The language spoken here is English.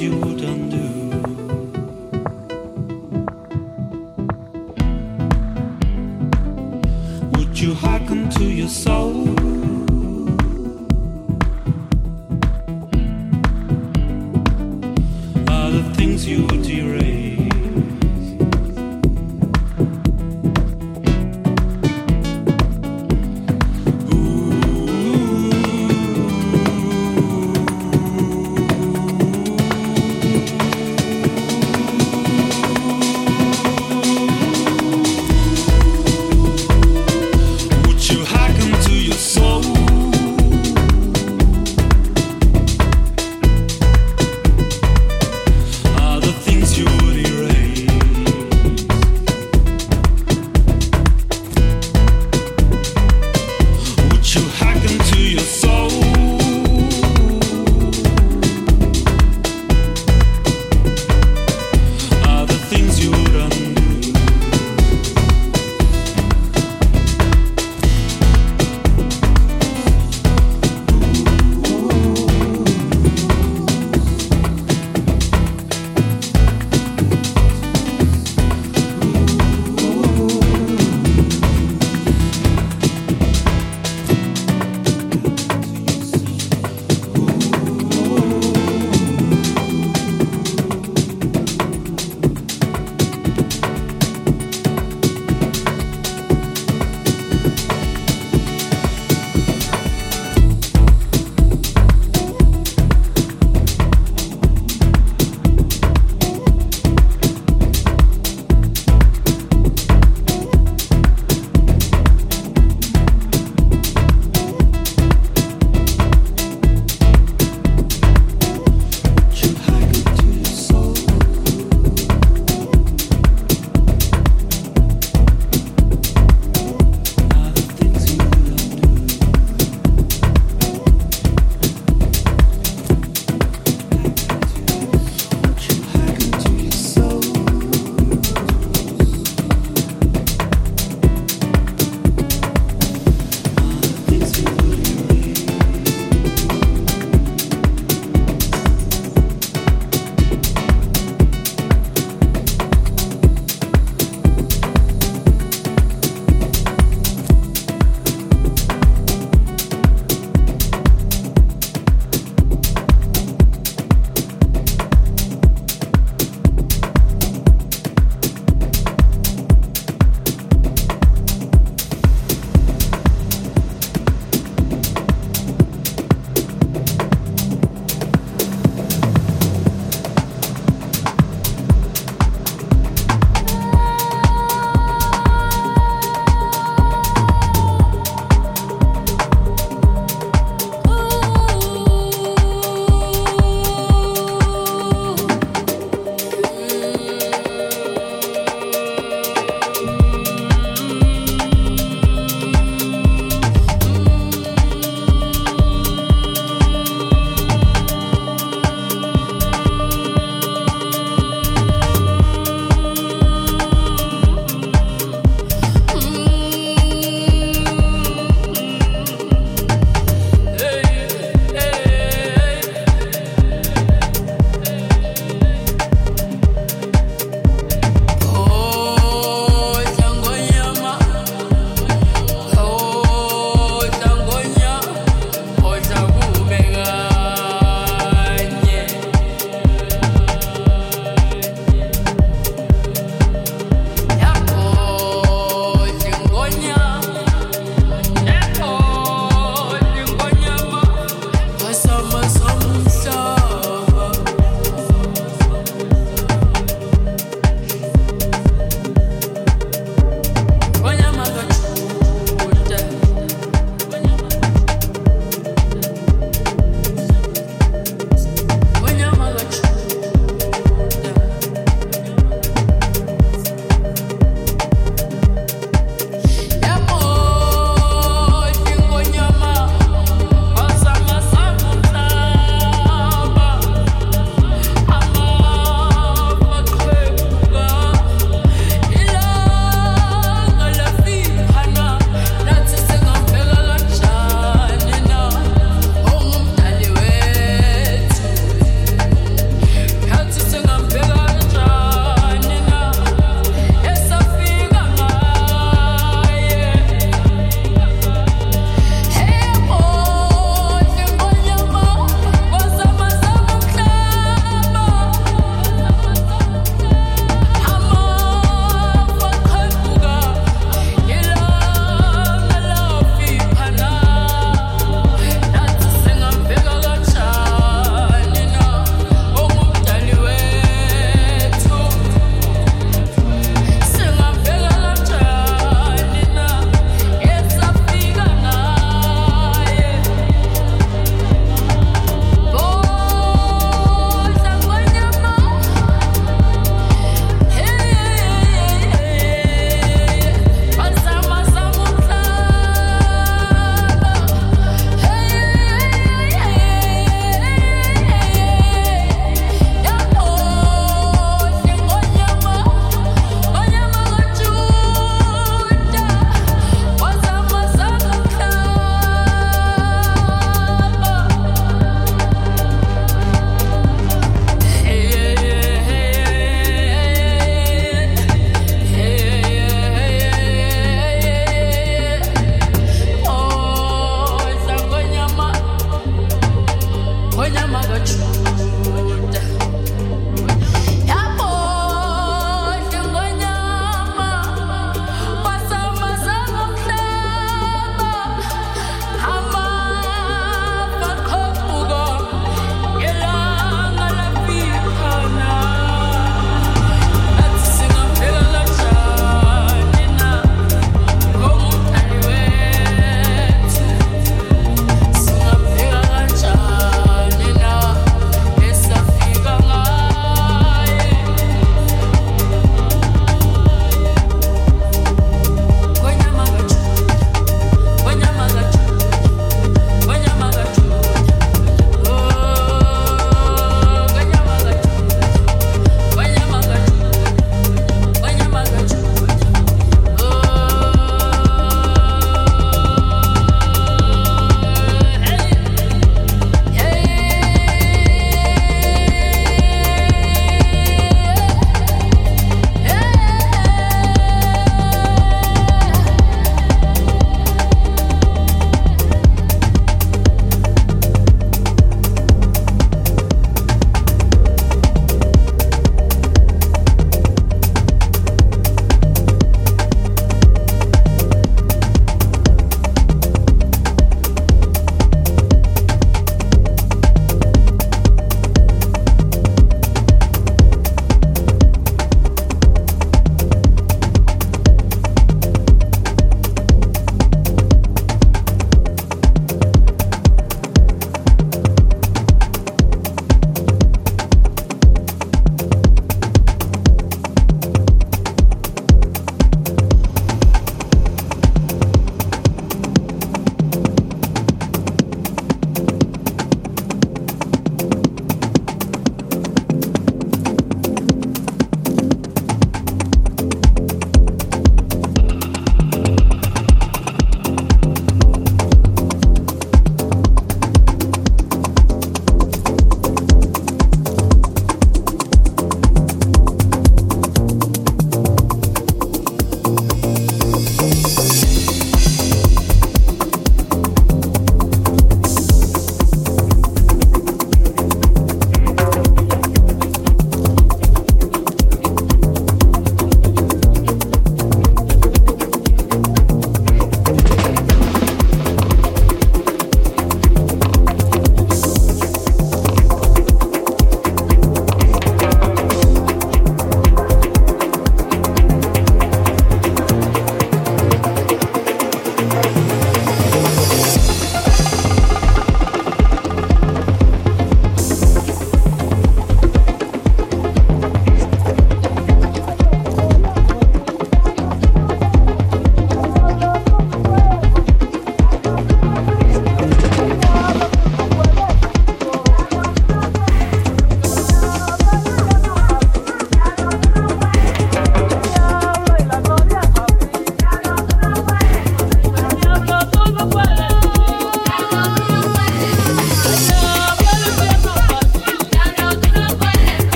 you